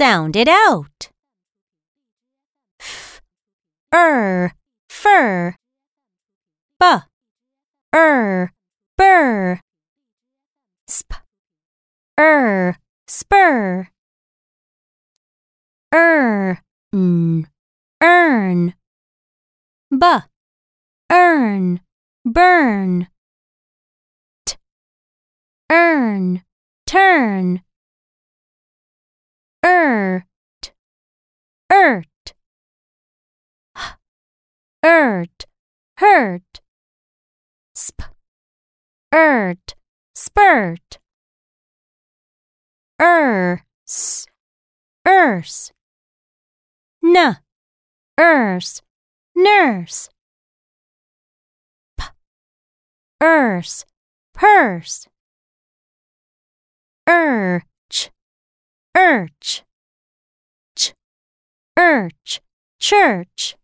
Sound it out. F, er, fur. B, er, burr. Sp, er, spur. Er, n, earn. B, earn, burn. T, earn, turn. Ert, ert. H, ert, hurt. Sp, ert, spurt. Er, s, erse. N, erse, nurse. P, erse, purse. Urch, urch. Ch, urch, church.